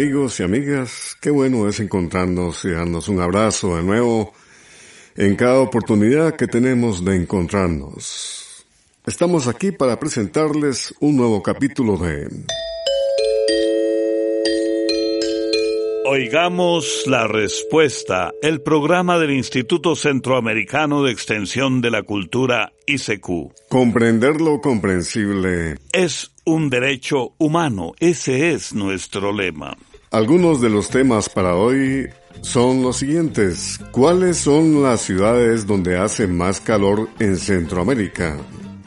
amigos y amigas, qué bueno es encontrarnos y darnos un abrazo de nuevo en cada oportunidad que tenemos de encontrarnos. Estamos aquí para presentarles un nuevo capítulo de Oigamos la respuesta, el programa del Instituto Centroamericano de Extensión de la Cultura ICQ. Comprender lo comprensible Es un derecho humano, ese es nuestro lema. Algunos de los temas para hoy son los siguientes. ¿Cuáles son las ciudades donde hace más calor en Centroamérica?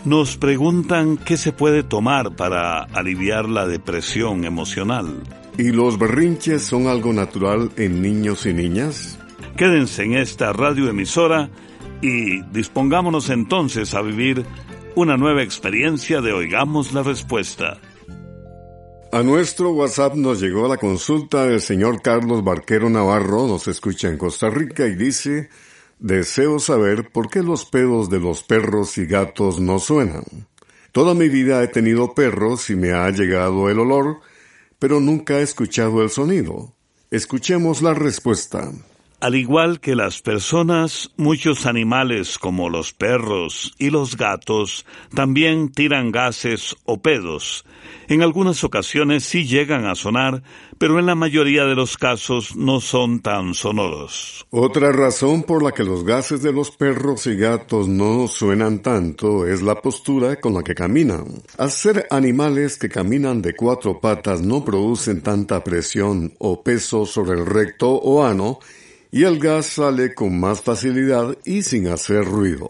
Nos preguntan qué se puede tomar para aliviar la depresión emocional. ¿Y los berrinches son algo natural en niños y niñas? Quédense en esta radioemisora y dispongámonos entonces a vivir una nueva experiencia de Oigamos la Respuesta. A nuestro WhatsApp nos llegó la consulta del señor Carlos Barquero Navarro, nos escucha en Costa Rica y dice, deseo saber por qué los pedos de los perros y gatos no suenan. Toda mi vida he tenido perros y me ha llegado el olor, pero nunca he escuchado el sonido. Escuchemos la respuesta. Al igual que las personas, muchos animales como los perros y los gatos también tiran gases o pedos. En algunas ocasiones sí llegan a sonar, pero en la mayoría de los casos no son tan sonoros. Otra razón por la que los gases de los perros y gatos no suenan tanto es la postura con la que caminan. Al ser animales que caminan de cuatro patas no producen tanta presión o peso sobre el recto o ano, y el gas sale con más facilidad y sin hacer ruido.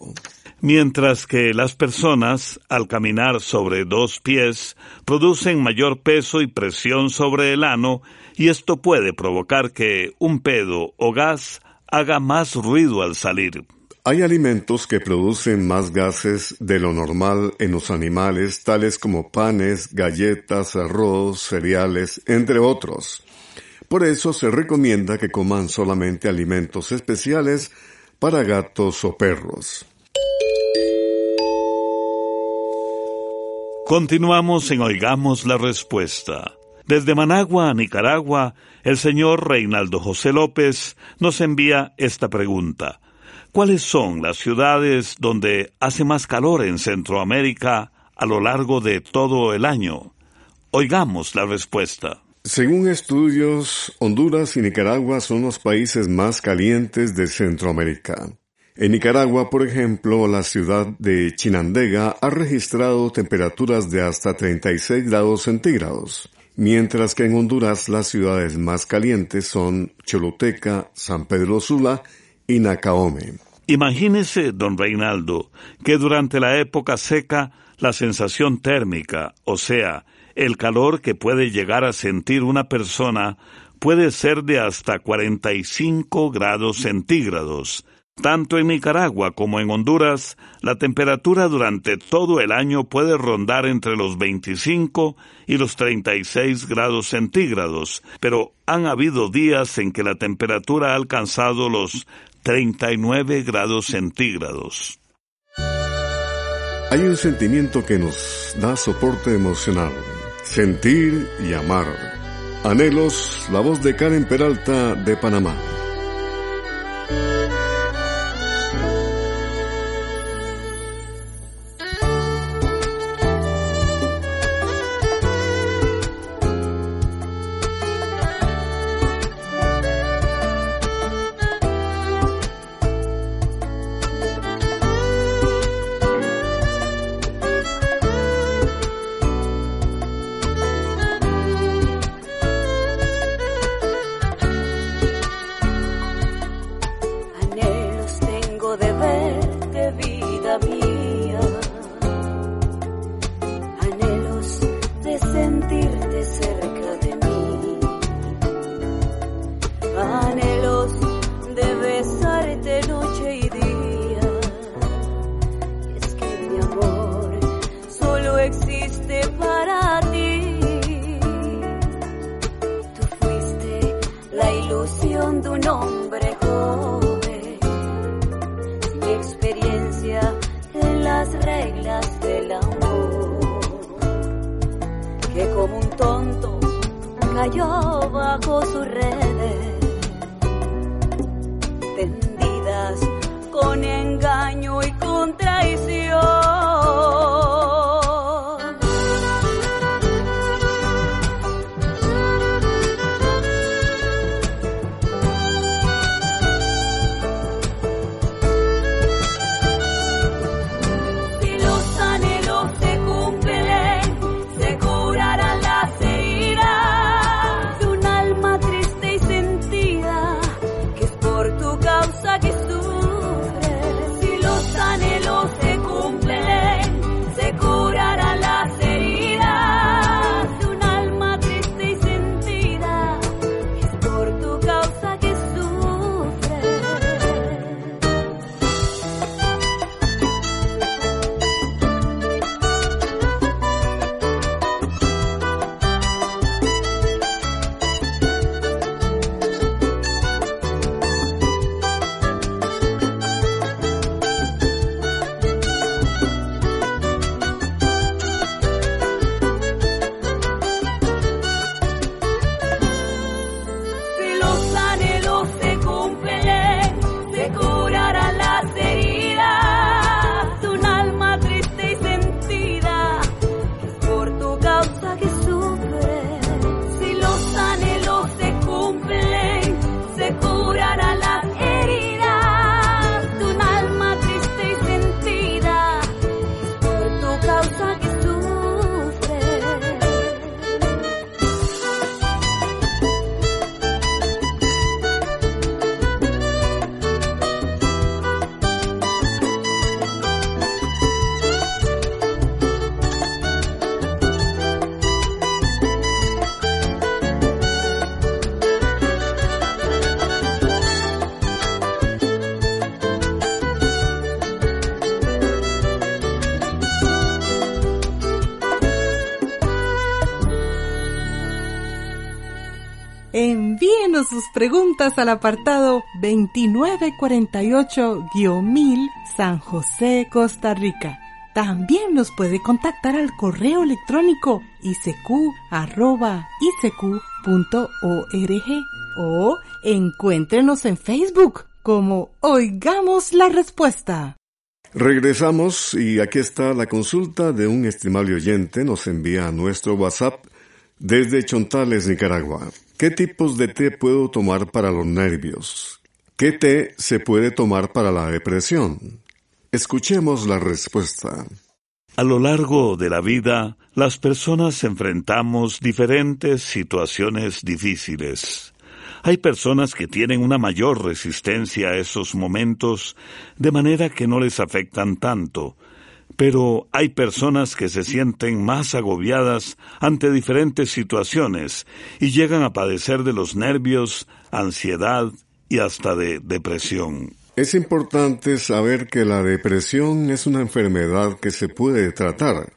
Mientras que las personas, al caminar sobre dos pies, producen mayor peso y presión sobre el ano, y esto puede provocar que un pedo o gas haga más ruido al salir. Hay alimentos que producen más gases de lo normal en los animales, tales como panes, galletas, arroz, cereales, entre otros. Por eso se recomienda que coman solamente alimentos especiales para gatos o perros. Continuamos en Oigamos la Respuesta. Desde Managua, Nicaragua, el señor Reinaldo José López nos envía esta pregunta. ¿Cuáles son las ciudades donde hace más calor en Centroamérica a lo largo de todo el año? Oigamos la respuesta. Según estudios, Honduras y Nicaragua son los países más calientes de Centroamérica. En Nicaragua, por ejemplo, la ciudad de Chinandega ha registrado temperaturas de hasta 36 grados centígrados, mientras que en Honduras las ciudades más calientes son Choluteca, San Pedro Sula y Nacaome. Imagínese, don Reinaldo, que durante la época seca la sensación térmica, o sea, el calor que puede llegar a sentir una persona, puede ser de hasta 45 grados centígrados, tanto en Nicaragua como en Honduras, la temperatura durante todo el año puede rondar entre los 25 y los 36 grados centígrados, pero han habido días en que la temperatura ha alcanzado los 39 grados centígrados. Hay un sentimiento que nos da soporte emocional, sentir y amar. Anhelos, la voz de Karen Peralta de Panamá. Un hombre joven, sin experiencia en las reglas del amor, que como un tonto cayó bajo sus redes, preguntas al apartado 2948-1000 San José, Costa Rica. También nos puede contactar al correo electrónico isq.org o encuéntrenos en Facebook como Oigamos la Respuesta. Regresamos y aquí está la consulta de un estimable oyente. Nos envía a nuestro WhatsApp desde Chontales, Nicaragua. ¿Qué tipos de té puedo tomar para los nervios? ¿Qué té se puede tomar para la depresión? Escuchemos la respuesta. A lo largo de la vida, las personas enfrentamos diferentes situaciones difíciles. Hay personas que tienen una mayor resistencia a esos momentos, de manera que no les afectan tanto, pero hay personas que se sienten más agobiadas ante diferentes situaciones y llegan a padecer de los nervios, ansiedad y hasta de depresión. Es importante saber que la depresión es una enfermedad que se puede tratar.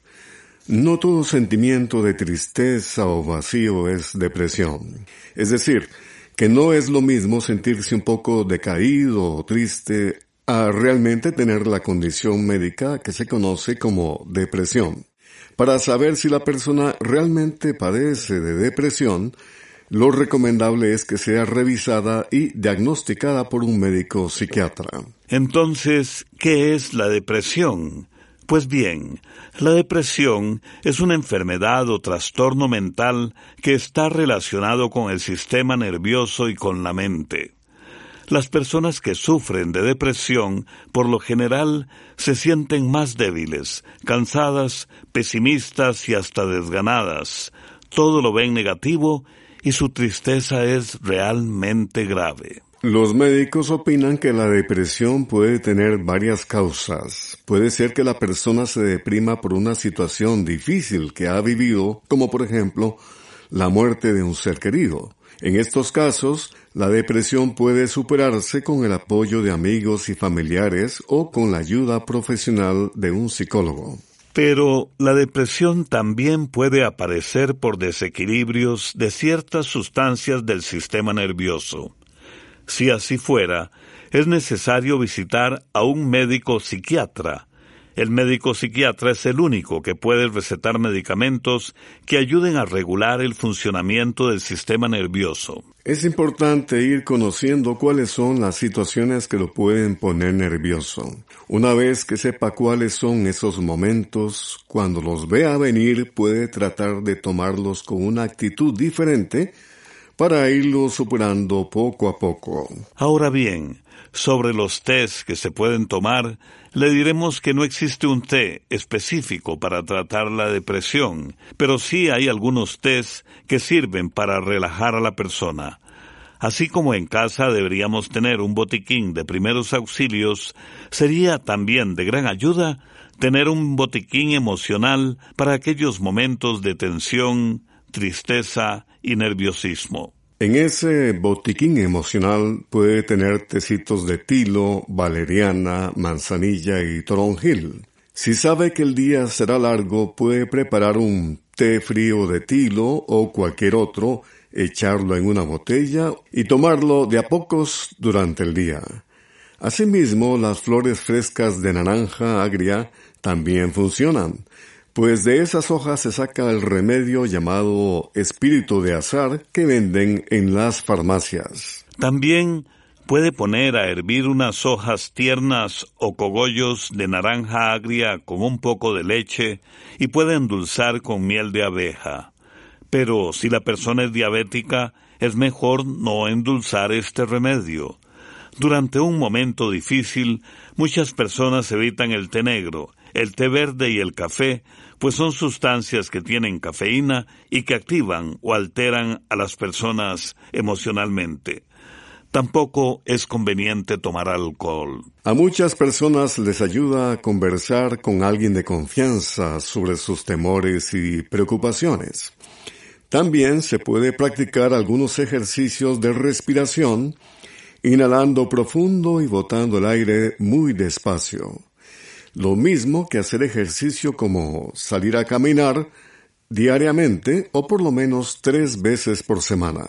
No todo sentimiento de tristeza o vacío es depresión. Es decir, que no es lo mismo sentirse un poco decaído o triste a realmente tener la condición médica que se conoce como depresión. Para saber si la persona realmente padece de depresión, lo recomendable es que sea revisada y diagnosticada por un médico psiquiatra. Entonces, ¿qué es la depresión? Pues bien, la depresión es una enfermedad o trastorno mental que está relacionado con el sistema nervioso y con la mente. Las personas que sufren de depresión, por lo general, se sienten más débiles, cansadas, pesimistas y hasta desganadas. Todo lo ven negativo y su tristeza es realmente grave. Los médicos opinan que la depresión puede tener varias causas. Puede ser que la persona se deprima por una situación difícil que ha vivido, como por ejemplo la muerte de un ser querido. En estos casos, la depresión puede superarse con el apoyo de amigos y familiares o con la ayuda profesional de un psicólogo. Pero la depresión también puede aparecer por desequilibrios de ciertas sustancias del sistema nervioso. Si así fuera, es necesario visitar a un médico psiquiatra. El médico psiquiatra es el único que puede recetar medicamentos que ayuden a regular el funcionamiento del sistema nervioso. Es importante ir conociendo cuáles son las situaciones que lo pueden poner nervioso. Una vez que sepa cuáles son esos momentos, cuando los vea venir puede tratar de tomarlos con una actitud diferente para irlos superando poco a poco. Ahora bien, sobre los tés que se pueden tomar, le diremos que no existe un té específico para tratar la depresión, pero sí hay algunos tés que sirven para relajar a la persona. Así como en casa deberíamos tener un botiquín de primeros auxilios, sería también de gran ayuda tener un botiquín emocional para aquellos momentos de tensión, tristeza y nerviosismo. En ese botiquín emocional puede tener tecitos de tilo, valeriana, manzanilla y toronjil. Si sabe que el día será largo, puede preparar un té frío de tilo o cualquier otro, echarlo en una botella y tomarlo de a pocos durante el día. Asimismo, las flores frescas de naranja agria también funcionan pues de esas hojas se saca el remedio llamado espíritu de azar que venden en las farmacias. También puede poner a hervir unas hojas tiernas o cogollos de naranja agria con un poco de leche y puede endulzar con miel de abeja. Pero si la persona es diabética, es mejor no endulzar este remedio. Durante un momento difícil, muchas personas evitan el té negro, el té verde y el café pues son sustancias que tienen cafeína y que activan o alteran a las personas emocionalmente. Tampoco es conveniente tomar alcohol. A muchas personas les ayuda a conversar con alguien de confianza sobre sus temores y preocupaciones. También se puede practicar algunos ejercicios de respiración, inhalando profundo y botando el aire muy despacio. Lo mismo que hacer ejercicio como salir a caminar diariamente o por lo menos tres veces por semana.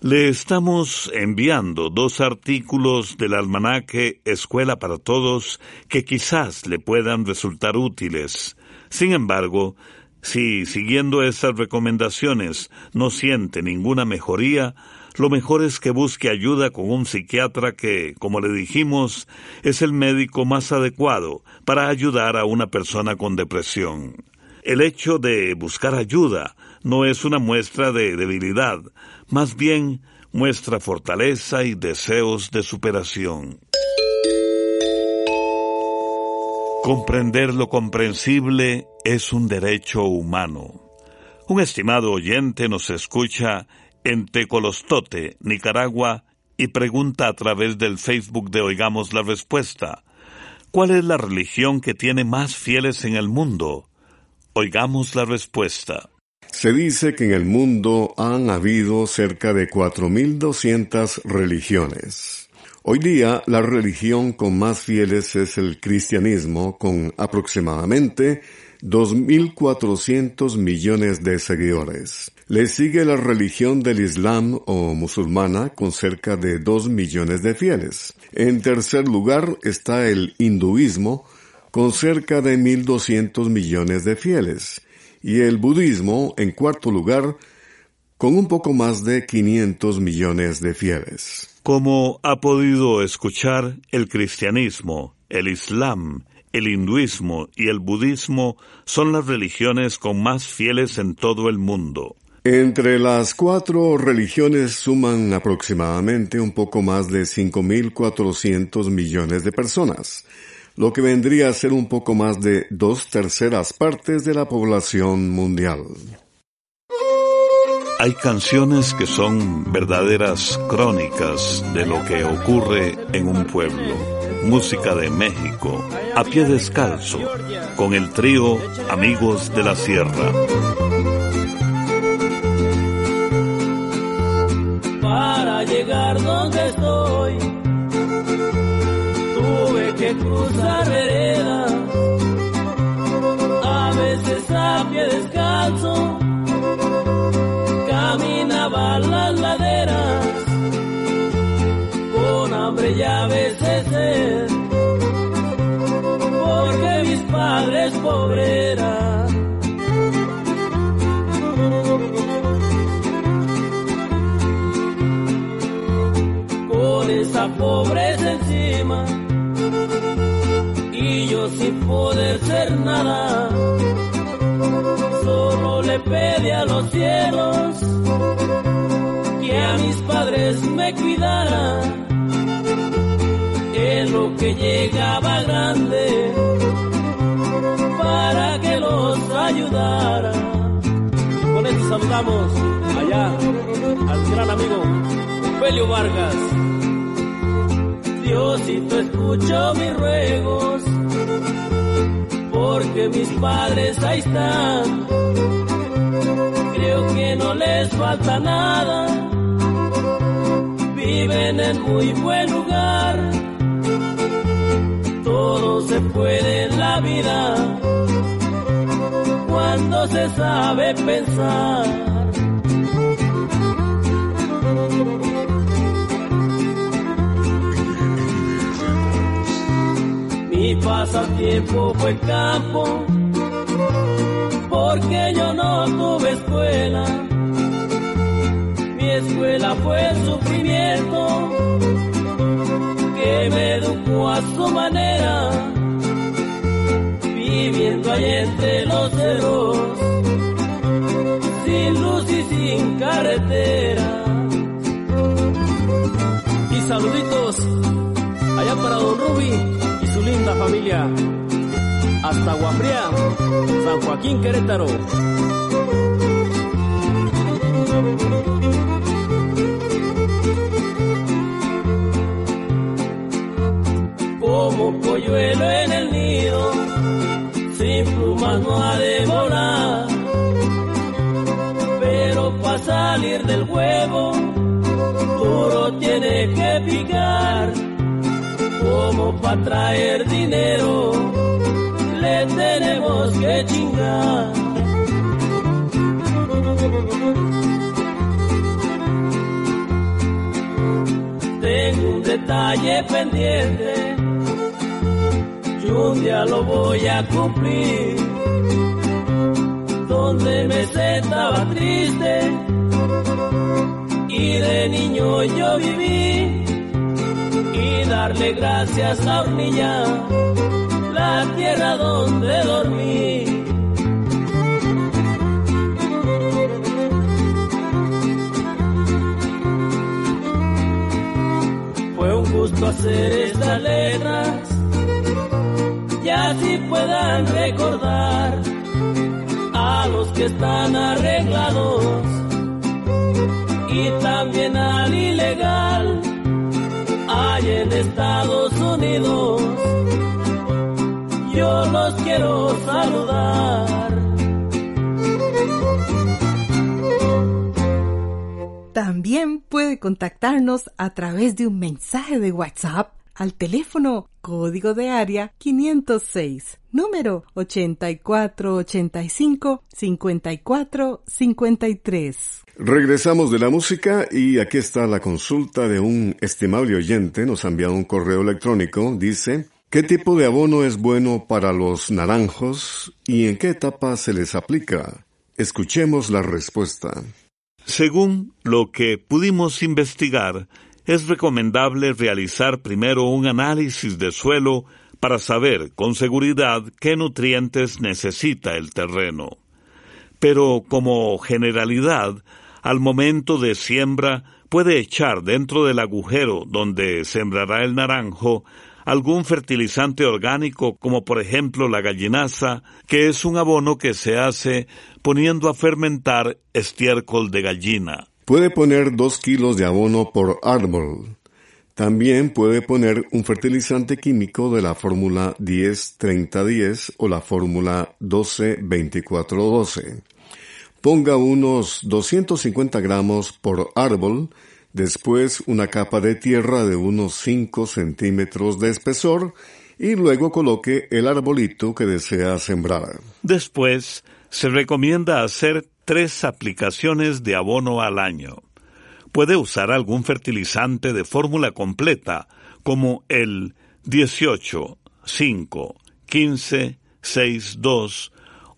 Le estamos enviando dos artículos del almanaque Escuela para Todos que quizás le puedan resultar útiles. Sin embargo, si siguiendo esas recomendaciones no siente ninguna mejoría, lo mejor es que busque ayuda con un psiquiatra que, como le dijimos, es el médico más adecuado para ayudar a una persona con depresión. El hecho de buscar ayuda no es una muestra de debilidad, más bien muestra fortaleza y deseos de superación. Comprender lo comprensible es un derecho humano. Un estimado oyente nos escucha en Tecolostote, Nicaragua, y pregunta a través del Facebook de Oigamos la Respuesta, ¿cuál es la religión que tiene más fieles en el mundo? Oigamos la respuesta. Se dice que en el mundo han habido cerca de 4.200 religiones. Hoy día la religión con más fieles es el cristianismo, con aproximadamente 2.400 millones de seguidores. Le sigue la religión del Islam o musulmana con cerca de 2 millones de fieles. En tercer lugar está el hinduismo con cerca de 1.200 millones de fieles. Y el budismo en cuarto lugar con un poco más de 500 millones de fieles. Como ha podido escuchar, el cristianismo, el islam, el hinduismo y el budismo son las religiones con más fieles en todo el mundo. Entre las cuatro religiones suman aproximadamente un poco más de 5.400 millones de personas, lo que vendría a ser un poco más de dos terceras partes de la población mundial. Hay canciones que son verdaderas crónicas de lo que ocurre en un pueblo. Música de México, a pie descalzo, con el trío Amigos de la Sierra. donde estoy. Tuve que cruzar veredas, a veces a pie descalzo, caminaba las laderas, con hambre y a veces sed, porque mis padres pobreras. Poder ser nada. Solo le pedí a los cielos que a mis padres me cuidaran en lo que llegaba grande para que los ayudara. Con esto saludamos allá al gran amigo Felio Vargas. Diosito escucho mis ruegos, porque mis padres ahí están. Creo que no les falta nada, viven en muy buen lugar. Todo se puede en la vida cuando se sabe pensar. Mi pasatiempo fue el campo, porque yo no tuve escuela. Mi escuela fue el sufrimiento, que me educó a su manera, viviendo allí entre los ceros, sin luz y sin carretera. Y saluditos familia. Hasta Guafría, San Joaquín Querétaro. Como polluelo en el nido, sin plumas no ha para traer dinero le tenemos que chingar. Tengo un detalle pendiente y un día lo voy a cumplir. Donde me sentaba triste y de niño yo viví darle gracias a Hornilla, la tierra donde dormí. Fue un gusto hacer estas letras y así puedan recordar a los que están arreglados y también al ilegal en Estados Unidos. Yo los quiero saludar. También puede contactarnos a través de un mensaje de WhatsApp al teléfono código de área 506, número 8485-5453. Regresamos de la música y aquí está la consulta de un estimable oyente. Nos ha enviado un correo electrónico. Dice, ¿qué tipo de abono es bueno para los naranjos y en qué etapa se les aplica? Escuchemos la respuesta. Según lo que pudimos investigar, es recomendable realizar primero un análisis de suelo para saber con seguridad qué nutrientes necesita el terreno. Pero como generalidad, al momento de siembra puede echar dentro del agujero donde sembrará el naranjo algún fertilizante orgánico como por ejemplo la gallinaza, que es un abono que se hace poniendo a fermentar estiércol de gallina. Puede poner dos kilos de abono por árbol. También puede poner un fertilizante químico de la fórmula 10-30-10 o la fórmula 12-24-12. Ponga unos 250 gramos por árbol, después una capa de tierra de unos 5 centímetros de espesor y luego coloque el arbolito que desea sembrar. Después, se recomienda hacer tres aplicaciones de abono al año. Puede usar algún fertilizante de fórmula completa, como el 18, 5, 15, 6, 2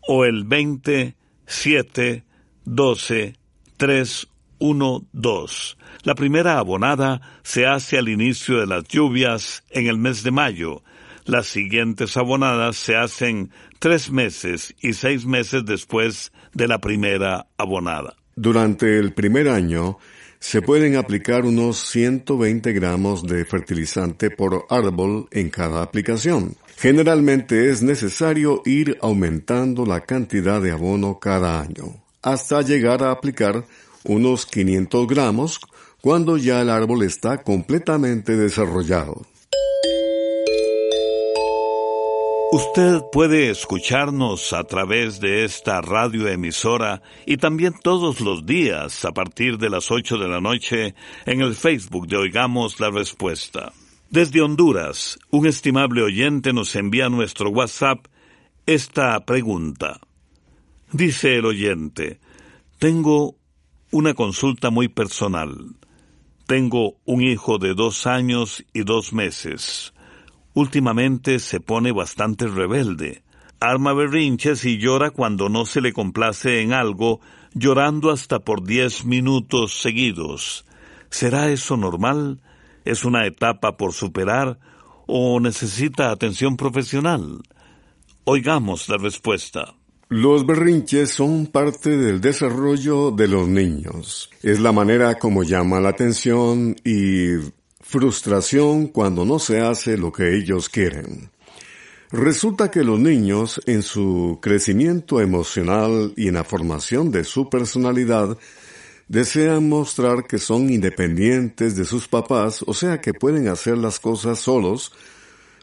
o el 20, 7, 12, 3, 1-2. La primera abonada se hace al inicio de las lluvias en el mes de mayo. Las siguientes abonadas se hacen tres meses y seis meses después de la primera abonada. Durante el primer año, se pueden aplicar unos 120 gramos de fertilizante por árbol en cada aplicación. Generalmente es necesario ir aumentando la cantidad de abono cada año, hasta llegar a aplicar unos 500 gramos cuando ya el árbol está completamente desarrollado. Usted puede escucharnos a través de esta radioemisora y también todos los días a partir de las 8 de la noche en el Facebook de Oigamos la Respuesta. Desde Honduras, un estimable oyente nos envía a nuestro WhatsApp esta pregunta. Dice el oyente, tengo una consulta muy personal. Tengo un hijo de dos años y dos meses últimamente se pone bastante rebelde. Arma berrinches y llora cuando no se le complace en algo, llorando hasta por diez minutos seguidos. ¿Será eso normal? ¿Es una etapa por superar o necesita atención profesional? Oigamos la respuesta. Los berrinches son parte del desarrollo de los niños. Es la manera como llama la atención y frustración cuando no se hace lo que ellos quieren. Resulta que los niños, en su crecimiento emocional y en la formación de su personalidad, desean mostrar que son independientes de sus papás, o sea que pueden hacer las cosas solos,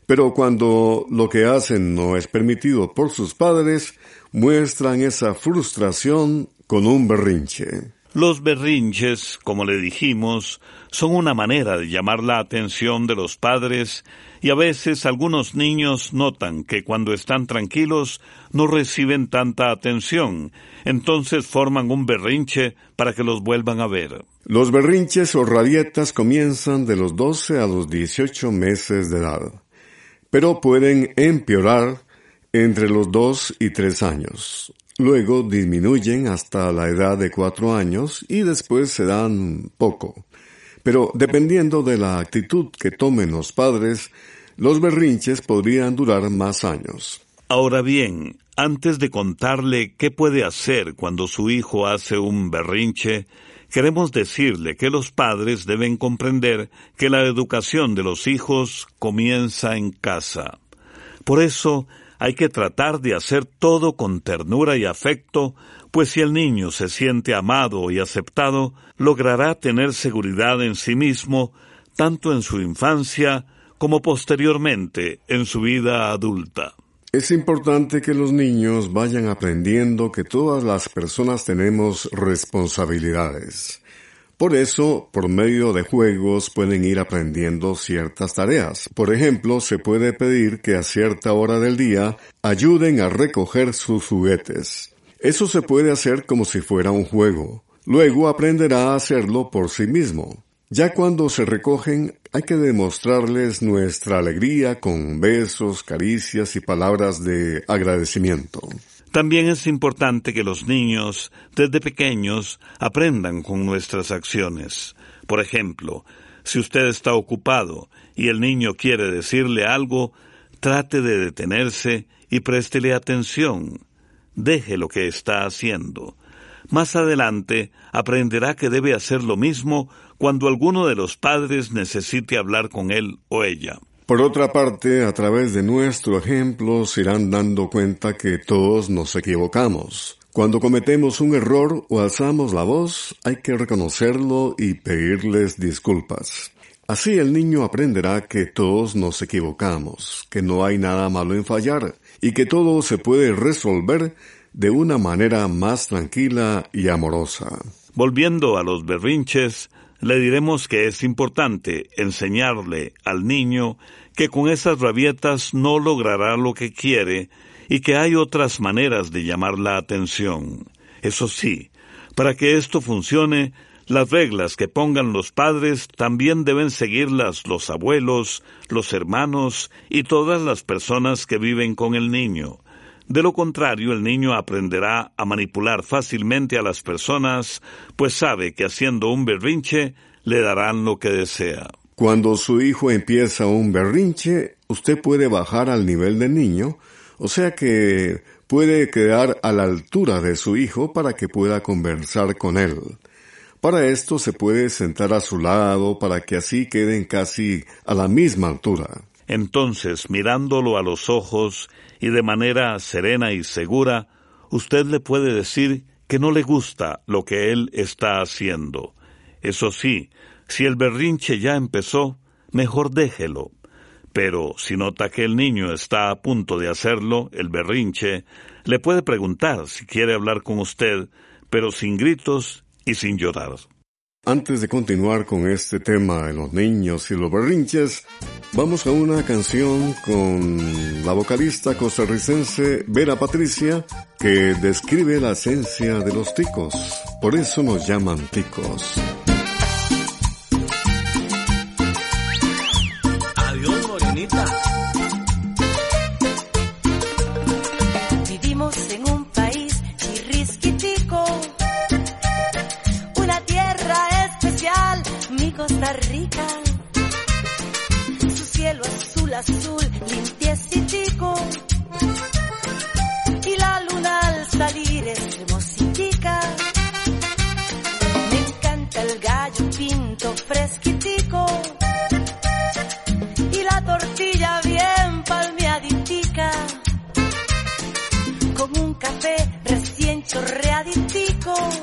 pero cuando lo que hacen no es permitido por sus padres, muestran esa frustración con un berrinche. Los berrinches, como le dijimos, son una manera de llamar la atención de los padres y a veces algunos niños notan que cuando están tranquilos no reciben tanta atención, entonces forman un berrinche para que los vuelvan a ver. Los berrinches o rabietas comienzan de los 12 a los 18 meses de edad, pero pueden empeorar entre los 2 y 3 años. Luego disminuyen hasta la edad de cuatro años y después se dan poco. Pero dependiendo de la actitud que tomen los padres, los berrinches podrían durar más años. Ahora bien, antes de contarle qué puede hacer cuando su hijo hace un berrinche, queremos decirle que los padres deben comprender que la educación de los hijos comienza en casa. Por eso, hay que tratar de hacer todo con ternura y afecto, pues si el niño se siente amado y aceptado, logrará tener seguridad en sí mismo, tanto en su infancia como posteriormente en su vida adulta. Es importante que los niños vayan aprendiendo que todas las personas tenemos responsabilidades. Por eso, por medio de juegos pueden ir aprendiendo ciertas tareas. Por ejemplo, se puede pedir que a cierta hora del día ayuden a recoger sus juguetes. Eso se puede hacer como si fuera un juego. Luego aprenderá a hacerlo por sí mismo. Ya cuando se recogen, hay que demostrarles nuestra alegría con besos, caricias y palabras de agradecimiento. También es importante que los niños, desde pequeños, aprendan con nuestras acciones. Por ejemplo, si usted está ocupado y el niño quiere decirle algo, trate de detenerse y préstele atención. Deje lo que está haciendo. Más adelante aprenderá que debe hacer lo mismo cuando alguno de los padres necesite hablar con él o ella. Por otra parte, a través de nuestro ejemplo se irán dando cuenta que todos nos equivocamos. Cuando cometemos un error o alzamos la voz, hay que reconocerlo y pedirles disculpas. Así el niño aprenderá que todos nos equivocamos, que no hay nada malo en fallar y que todo se puede resolver de una manera más tranquila y amorosa. Volviendo a los berrinches, le diremos que es importante enseñarle al niño que con esas rabietas no logrará lo que quiere y que hay otras maneras de llamar la atención. Eso sí, para que esto funcione, las reglas que pongan los padres también deben seguirlas los abuelos, los hermanos y todas las personas que viven con el niño. De lo contrario, el niño aprenderá a manipular fácilmente a las personas, pues sabe que haciendo un berrinche le darán lo que desea. Cuando su hijo empieza un berrinche, usted puede bajar al nivel del niño, o sea que puede quedar a la altura de su hijo para que pueda conversar con él. Para esto se puede sentar a su lado para que así queden casi a la misma altura. Entonces, mirándolo a los ojos y de manera serena y segura, usted le puede decir que no le gusta lo que él está haciendo. Eso sí, si el berrinche ya empezó, mejor déjelo. Pero si nota que el niño está a punto de hacerlo, el berrinche, le puede preguntar si quiere hablar con usted, pero sin gritos y sin llorar. Antes de continuar con este tema de los niños y los berrinches, vamos a una canción con la vocalista costarricense Vera Patricia que describe la esencia de los ticos. Por eso nos llaman ticos. Costa Rica. Su cielo azul, azul, limpiecitico. Y la luna al salir es hermositica. Me encanta el gallo pinto fresquitico. Y la tortilla bien palmeaditica con un café recién chorreaditico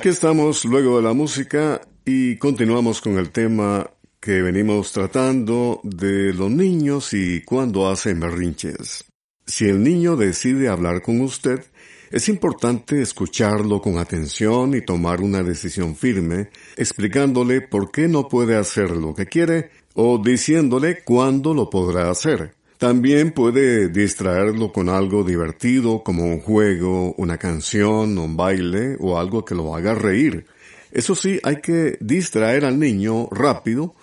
Aquí estamos luego de la música y continuamos con el tema que venimos tratando de los niños y cuando hacen berrinches. Si el niño decide hablar con usted, es importante escucharlo con atención y tomar una decisión firme, explicándole por qué no puede hacer lo que quiere o diciéndole cuándo lo podrá hacer. También puede distraerlo con algo divertido como un juego, una canción, un baile o algo que lo haga reír. Eso sí, hay que distraer al niño rápido,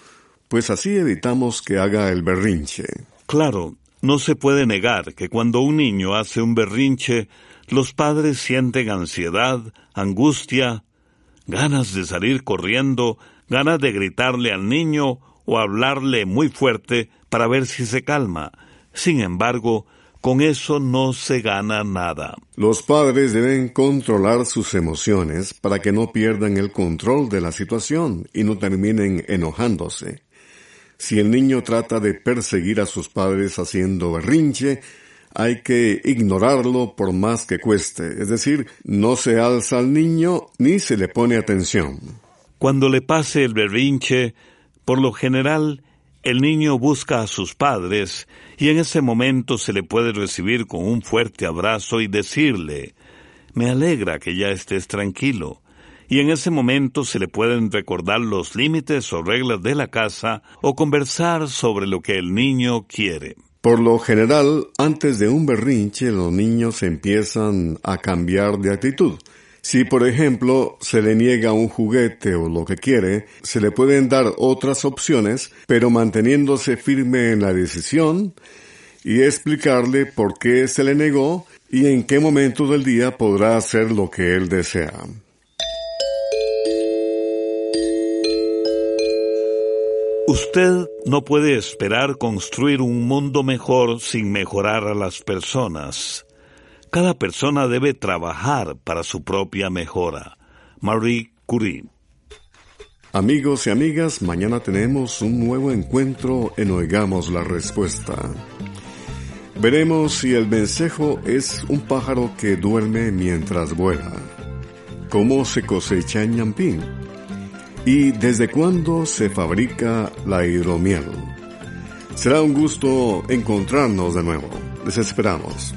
pues así evitamos que haga el berrinche. Claro, no se puede negar que cuando un niño hace un berrinche, los padres sienten ansiedad, angustia, ganas de salir corriendo, ganas de gritarle al niño o hablarle muy fuerte para ver si se calma. Sin embargo, con eso no se gana nada. Los padres deben controlar sus emociones para que no pierdan el control de la situación y no terminen enojándose. Si el niño trata de perseguir a sus padres haciendo berrinche, hay que ignorarlo por más que cueste, es decir, no se alza al niño ni se le pone atención. Cuando le pase el berrinche, por lo general, el niño busca a sus padres y en ese momento se le puede recibir con un fuerte abrazo y decirle, me alegra que ya estés tranquilo. Y en ese momento se le pueden recordar los límites o reglas de la casa o conversar sobre lo que el niño quiere. Por lo general, antes de un berrinche, los niños empiezan a cambiar de actitud. Si, por ejemplo, se le niega un juguete o lo que quiere, se le pueden dar otras opciones, pero manteniéndose firme en la decisión y explicarle por qué se le negó y en qué momento del día podrá hacer lo que él desea. Usted no puede esperar construir un mundo mejor sin mejorar a las personas. Cada persona debe trabajar para su propia mejora. Marie Curie. Amigos y amigas, mañana tenemos un nuevo encuentro en Oigamos la Respuesta. Veremos si el vencejo es un pájaro que duerme mientras vuela. ¿Cómo se cosecha en Ñampín? ¿Y desde cuándo se fabrica la hidromiel? Será un gusto encontrarnos de nuevo. Les esperamos.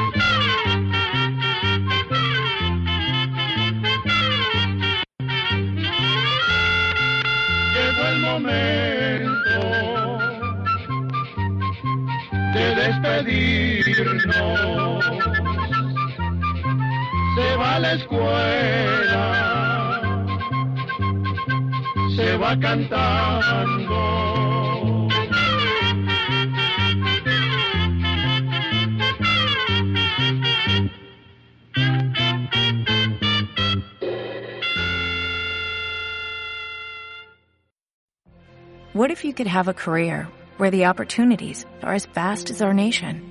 Se va a la escuela se va cantando. What if you could have a career where the opportunities are as vast as our nation,